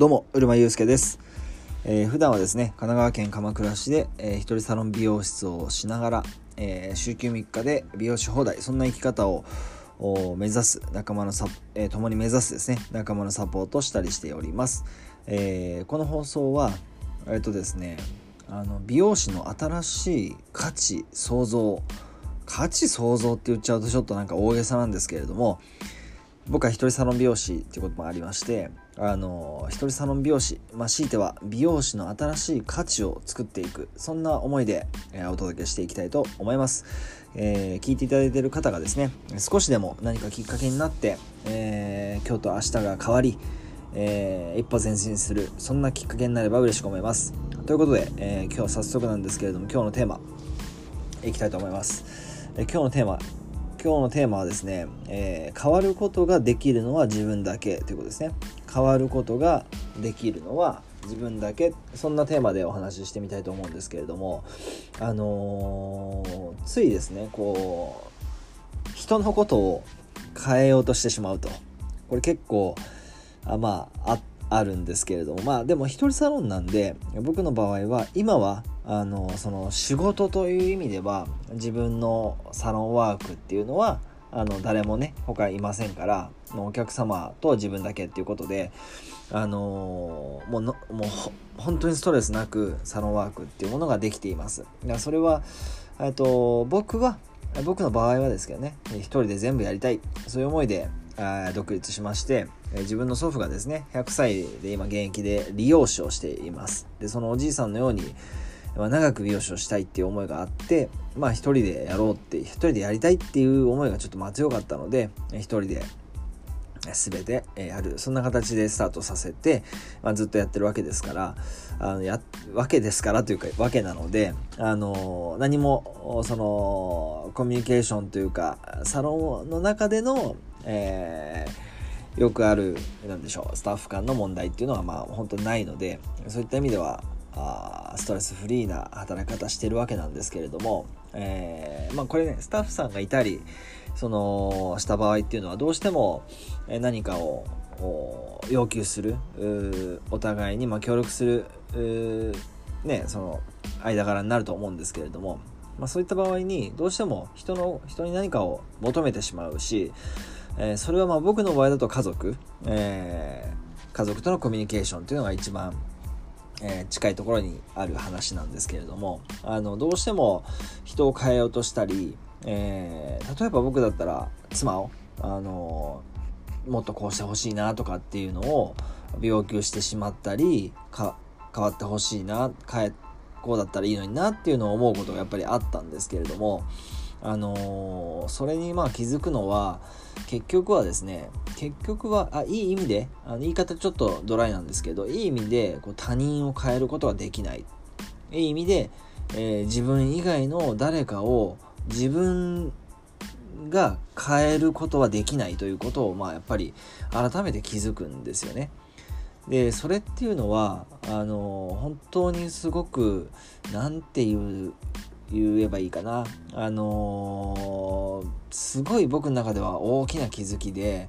どうも、うるまゆうすけです。えー普段はですね、神奈川県鎌倉市で、えー一人サロン美容室をしながら、えー週休3日で美容師放題、そんな生き方を目指す仲間のサ、えー共に目指すですね、仲間のサポートしたりしております。えーこの放送は、えっとですね、あの美容師の新しい価値創造価値創造って言っちゃうとちょっとなんか大げさなんですけれども僕は一人サロン美容師っていうこともありましてあの一人サロン美容師まあ強いては美容師の新しい価値を作っていくそんな思いで、えーお届けしていきたいと思います、えー聞いていただいている方がですね少しでも何かきっかけになって、えー今日と明日が変わりえー一歩前進するそんなきっかけになれば嬉しく思います。ということで、え今日早速なんですけれども今日のテーマいきたいと思います、え今日のテーマ今日のテーマはですね、えー変わることができるのは自分だけということですね。変わることができるのは自分だけ。そんなテーマでお話ししてみたいと思うんですけれどもあのーついですねこう人のことを変えようとしてしまうと。これ結構あまああるんですけれども。まあでも一人サロンなんで僕の場合は今はあのその仕事という意味では自分のサロンワークっていうのはあの誰もね他いませんからお客様と自分だけっていうことであのもうのもう本当にストレスなくサロンワークっていうものができています。それはと僕は僕の場合はですけどね一人で全部やりたいそういう思いで独立しまして自分の祖父がですね100歳で今現役で理容師をしていますでそのおじいさんのようにまあ長く美容師をしたいっていう思いがあってまあ一人でやろうって一人でやりたいっていう思いがちょっとまあ強かったので一人で全てやるそんな形でスタートさせて、まあ、ずっとやってるわけですからあのやわけですからというかわけなのであの何もそのコミュニケーションというかサロンの中での、えーよくあるなんでしょうスタッフ間の問題っていうのはまあ本当にないのでそういった意味ではあストレスフリーな働き方してるわけなんですけれども、えーまあこれねスタッフさんがいたりそのした場合っていうのはどうしてもえ何かを要求するお互いにま協力するねその間柄になると思うんですけれども、まあ、そういった場合にどうしても人の人に何かを求めてしまうし、えーそれはまあ僕の場合だと家族、えー家族とのコミュニケーションというのが一番えー近いところにある話なんですけれどもあのどうしても人を変えようとしたり、えー例えば僕だったら妻をあのもっとこうしてほしいなとかっていうのを要求してしまったりか変わってほしいな変えこうだったらいいのになっていうのを思うことがやっぱりあったんですけれどもあのーそれにまあ気づくのは結局はですね結局はあいい意味であの言い方ちょっとドライなんですけどいい意味でこう他人を変えることができないいい意味で、えー自分以外の誰かを自分が変えることはできないということをまあやっぱり改めて気づくんですよね。でそれっていうのはあの本当にすごくなんていう言えばいいかな。あのすごい僕の中では大きな気づきで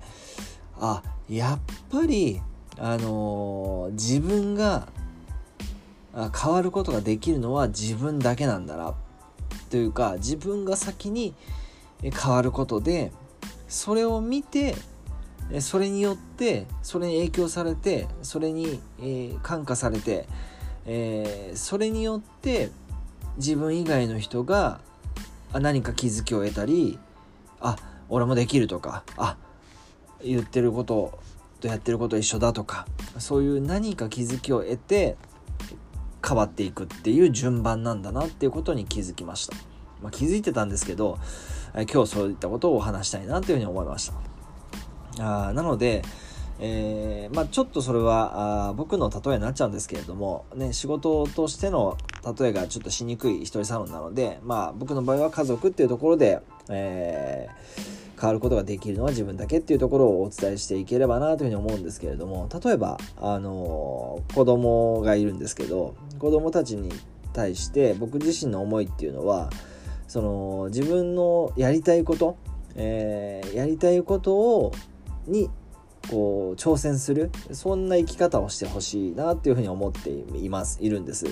あやっぱりあの自分が変わることができるのは自分だけなんだな。というか自分が先に変わることでそれを見てそれによってそれに影響されてそれに、え感化されて、えそれによって自分以外の人が何か気づきを得たりあ俺もできるとかあ言ってることとやってること一緒だとかそういう何か気づきを得て変わっていくっていう順番なんだなっていうことに気づきました、まあ、気づいてたんですけど今日そういったことをお話したいなというふうに思いました。あーなので、えーまあ、ちょっとそれはあ僕の例えになっちゃうんですけれども、ね、仕事としての例えがちょっとしにくい一人サロンなので、まあ、僕の場合は家族っていうところで、えー変わることができるのは自分だけっていうところをお伝えしていければなというふうに思うんですけれども例えば、あのー子供がいるんですけど子供たちに対して僕自身の思いっていうのはその自分のやりたいこと、えーやりたいことをにこう挑戦するそんな生き方をしてほしいなっていうふうに思っています。いるんです。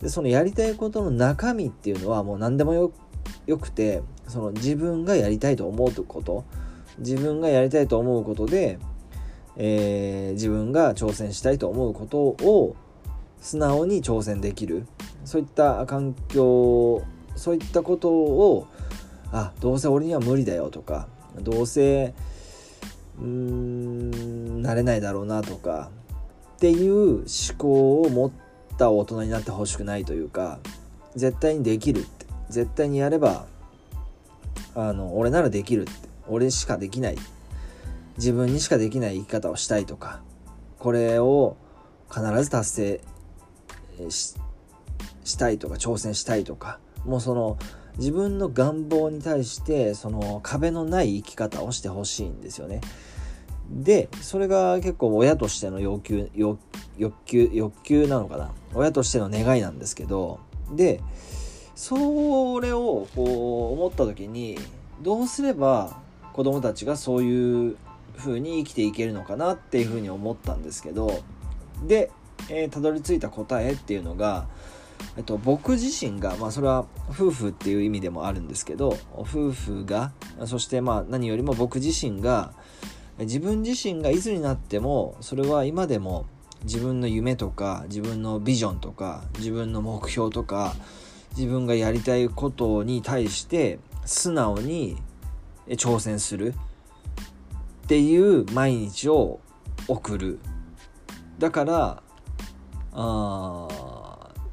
でそのやりたいことの中身っていうのはもう何でもよくてその自分がやりたいと思うこと自分がやりたいと思うことで、えー、自分が挑戦したいと思うことを素直に挑戦できる。そういった環境そういったことをあどうせ俺には無理だよとかどうせうーんなれないだろうなとかっていう思考を持った大人になってほしくないというか絶対にできるって絶対にやればあの俺ならできるって俺しかできない自分にしかできない生き方をしたいとかこれを必ず達成したいとか挑戦したいとかもうその自分の願望に対してその壁のない生き方をしてほしいんですよね。でそれが結構親としての要求欲求欲求なのかな？親としての願いなんですけどでそれをこう思った時にどうすれば子供たちがそういう風に生きていけるのかなっていう風に思ったんですけどでえー、たどり着いた答えっていうのが、えっと、僕自身が、まあ、それは夫婦っていう意味でもあるんですけど夫婦がそしてまあ何よりも僕自身が自分自身がいつになってもそれは今でも自分の夢とか自分のビジョンとか自分の目標とか自分がやりたいことに対して素直に挑戦するっていう毎日を送るだからあ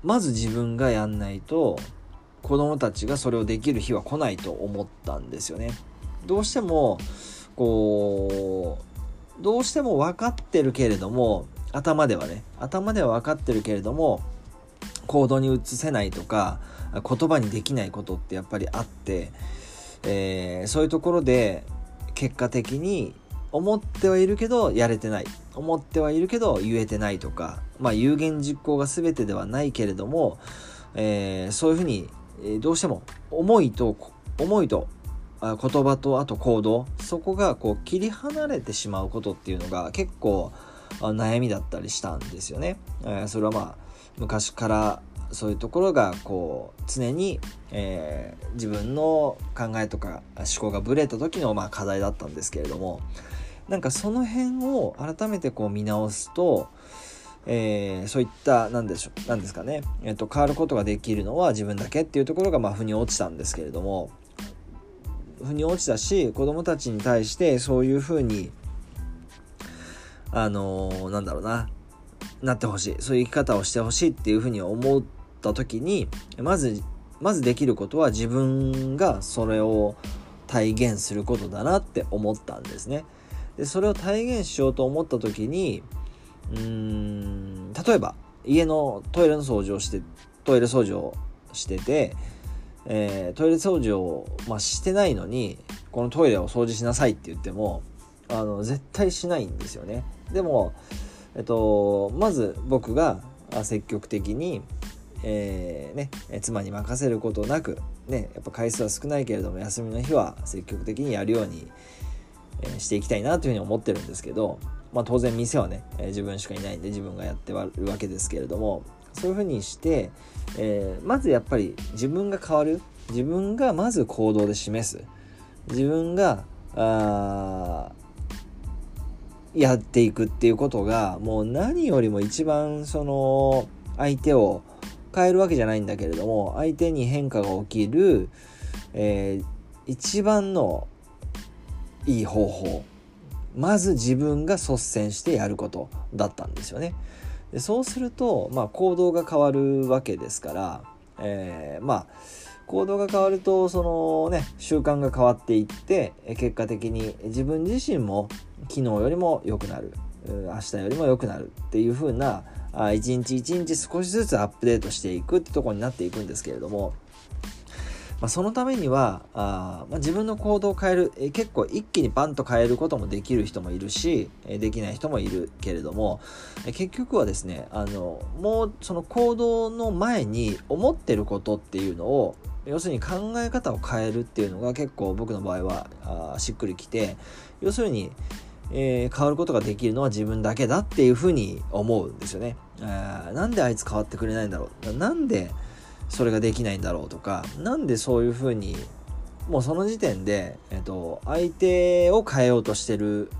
まず自分がやんないと子供たちがそれをできる日は来ないと思ったんですよね。どうしてもこうどうしても分かってるけれども頭ではね頭では分かってるけれども行動に移せないとか言葉にできないことってやっぱりあって、えー、そういうところで結果的に思ってはいるけどやれてない。思ってはいるけど言えてないとかまあ有言実行が全てではないけれども、えー、そういうふうにどうしても思いと思いと言葉とあと行動そこがこう切り離れてしまうことっていうのが結構悩みだったりしたんですよね。え、それはまあ昔からそういうところがこう常に、えー、自分の考えとか思考がぶれた時のまあ課題だったんですけれどもなんかその辺を改めてこう見直すと、えー、そういった何でしょう何ですかね、えーと、変わることができるのは自分だけっていうところがまあ腑に落ちたんですけれども腑に落ちたし子供たちに対してそういうふうにあのー、なんだろうななってほしいそういう生き方をしてほしいっていうふうに思った時にまずまずできることは自分がそれを体現することだなって思ったんですね。でそれを体現しようと思った時にうーん例えば家のトイレの掃除をしてトイレ掃除をしてて、えー、トイレ掃除を、まあ、してないのにこのトイレを掃除しなさいって言ってもあの絶対しないんですよね。でも、えっと、まず僕が積極的に、えー、ね、妻に任せることなく、ね、やっぱ回数は少ないけれども休みの日は積極的にやるようにしていきたいなというふうに思ってるんですけど、まあ、当然店はね、自分しかいないんで自分がやってはるわけですけれどもそういうふうにして、えー、まずやっぱり自分が変わる。自分がまず行動で示す。自分があやっていくっていうことがもう何よりも一番その相手を変えるわけじゃないんだけれども相手に変化が起きる、えー、一番のいい方法。まず自分が率先してやることだったんですよね。でそうすると、まあ、行動が変わるわけですから、えー、まあ行動が変わるとそのね習慣が変わっていって結果的に自分自身も昨日よりも良くなる明日よりも良くなるっていう風な一日一日少しずつアップデートしていくってとこになっていくんですけれどもまあ、そのためにはあ、まあ、自分の行動を変える、え結構一気にバンと変えることもできる人もいるし、えできない人もいるけれども、え結局はですねあのもうその行動の前に思ってることっていうのを要するに考え方を変えるっていうのが結構僕の場合はあしっくりきて要するにえー、変わることができるのは自分だけだっていうふうに思うんですよね。えー、なんであいつ変わってくれないんだろう？なんでそれができないんだろうとかなんでそういうふうにもうその時点で、えっと、相手を変えようとしてる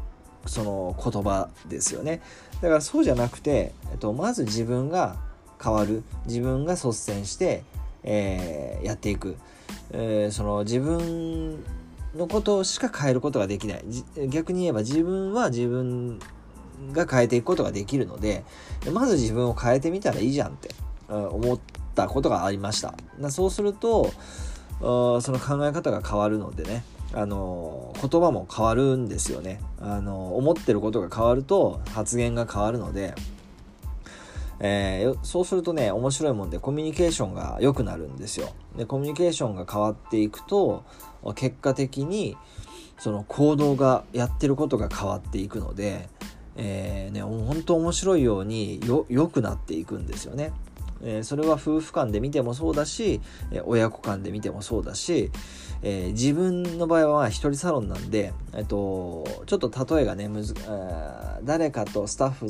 その言葉ですよね。だからそうじゃなくて、えっと、まず自分が変わる自分が率先して、えー、やっていく、えー、その自分のことしか変えることができない。逆に言えば自分は自分が変えていくことができるのでまず自分を変えてみたらいいじゃんって思ったことがありました。そうするとその考え方が変わるのでねあの言葉も変わるんですよね。あの思ってることが変わると発言が変わるので、えー、そうするとね面白いもんでコミュニケーションが良くなるんですよ。でコミュニケーションが変わっていくと結果的にその行動がやってることが変わっていくので、えーね、本当面白いようによ良くなっていくんですよね。えー、それは夫婦間で見てもそうだし、えー、親子間で見てもそうだし、えー、自分の場合は一人サロンなんで、えっと、ちょっと例えがねむずえ誰かとスタッフ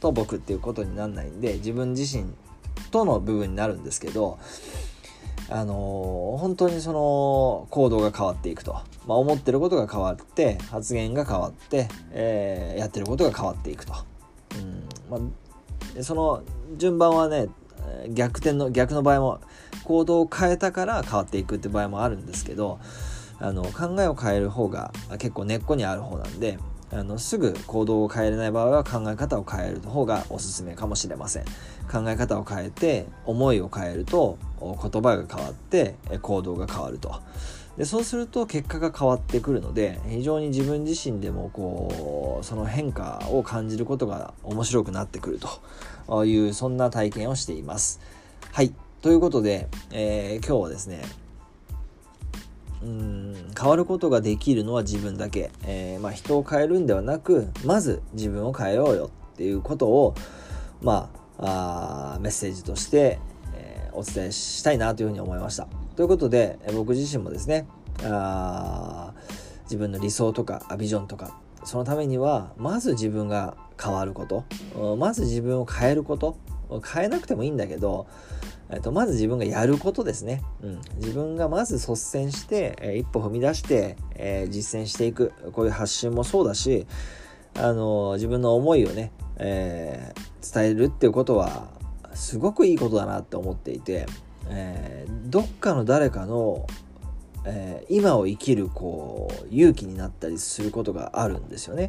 と僕っていうことにならないんで自分自身との部分になるんですけどあのー、本当にその行動が変わっていくと、まあ、思ってることが変わって発言が変わって、えー、やってることが変わっていくと、うん。まあ、その順番はね逆転の逆の場合も行動を変えたから変わっていくって場合もあるんですけどあの考えを変える方が結構根っこにある方なんであのすぐ行動を変えれない場合は考え方を変える方がおすすめかもしれません。考え方を変えて思いを変えると言葉が変わって行動が変わると。でそうすると結果が変わってくるので非常に自分自身でもこうその変化を感じることが面白くなってくると。いうそんな体験をしています。はい。ということで、えー、今日はですねうん変わることができるのは自分だけ、えー、まあ、人を変えるんではなくまず自分を変えようよっていうことをまああメッセージとして、えー、お伝えしたいなというふうに思いました。ということで僕自身もですねあ自分の理想とかビジョンとかそのためにはまず自分が変わることまず自分を変えること変えなくてもいいんだけどえっと、まず自分がやることですね。うん、自分がまず率先して、え、一歩踏み出して、えー、実践していく。こういう発信もそうだし、あの、自分の思いをね、え伝えるっていうことは、すごくいいことだなって思っていて、えどっかの誰かの、え今を生きるこう勇気になったりすることがあるんですよね。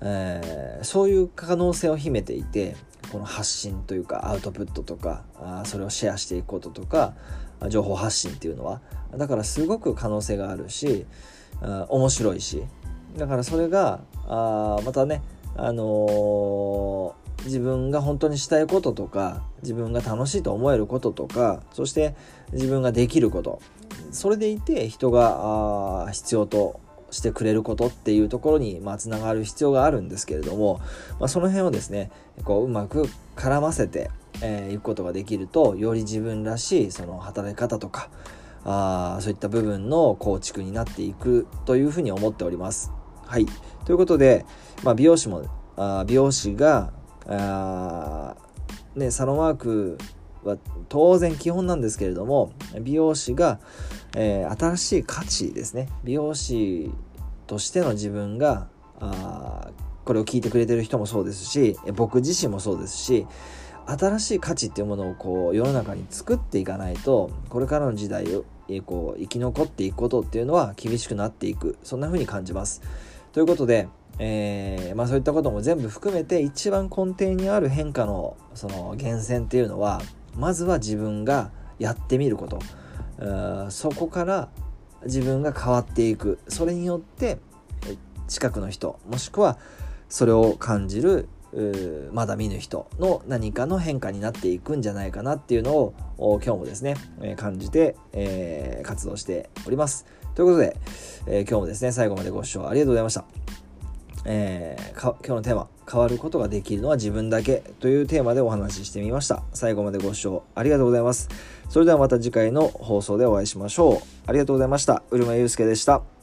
えそういう可能性を秘めていてこの発信というかアウトプットとかあそれをシェアしていくこととか情報発信っていうのはだからすごく可能性があるしあ面白いしだからそれがあまたねあの、自分が本当にしたいこととか自分が楽しいと思えることとかそして自分ができることそれでいて人があ必要としてくれることっていうところに、まあ、つながる必要があるんですけれども、まあ、その辺をですねこううまく絡ませてい、えー、くことができるとより自分らしいその働き方とかあそういった部分の構築になっていくというふうに思っております。はい、ということで、まあ、美容師もあ美容師があ、ね、サロンワークは当然基本なんですけれども美容師が、えー、新しい価値ですね美容師としての自分があこれを聞いてくれてる人もそうですし僕自身もそうですし新しい価値っていうものをこう世の中に作っていかないとこれからの時代をこう生き残っていくことっていうのは厳しくなっていくそんな風に感じます。ということで、えー、まあ、そういったことも全部含めて一番根底にある変化のその源泉っていうのはまずは自分がやってみることそこから自分が変わっていくそれによって近くの人もしくはそれを感じるまだ見ぬ人の何かの変化になっていくんじゃないかなっていうのを今日もですね感じて、えー、活動しております。ということで、えー、今日もですね最後までご視聴ありがとうございました。えー、今日のテーマ変わることができるのは自分だけというテーマでお話ししてみました。最後までご視聴ありがとうございます。それではまた次回の放送でお会いしましょう。ありがとうございました。うるまゆうすけでした。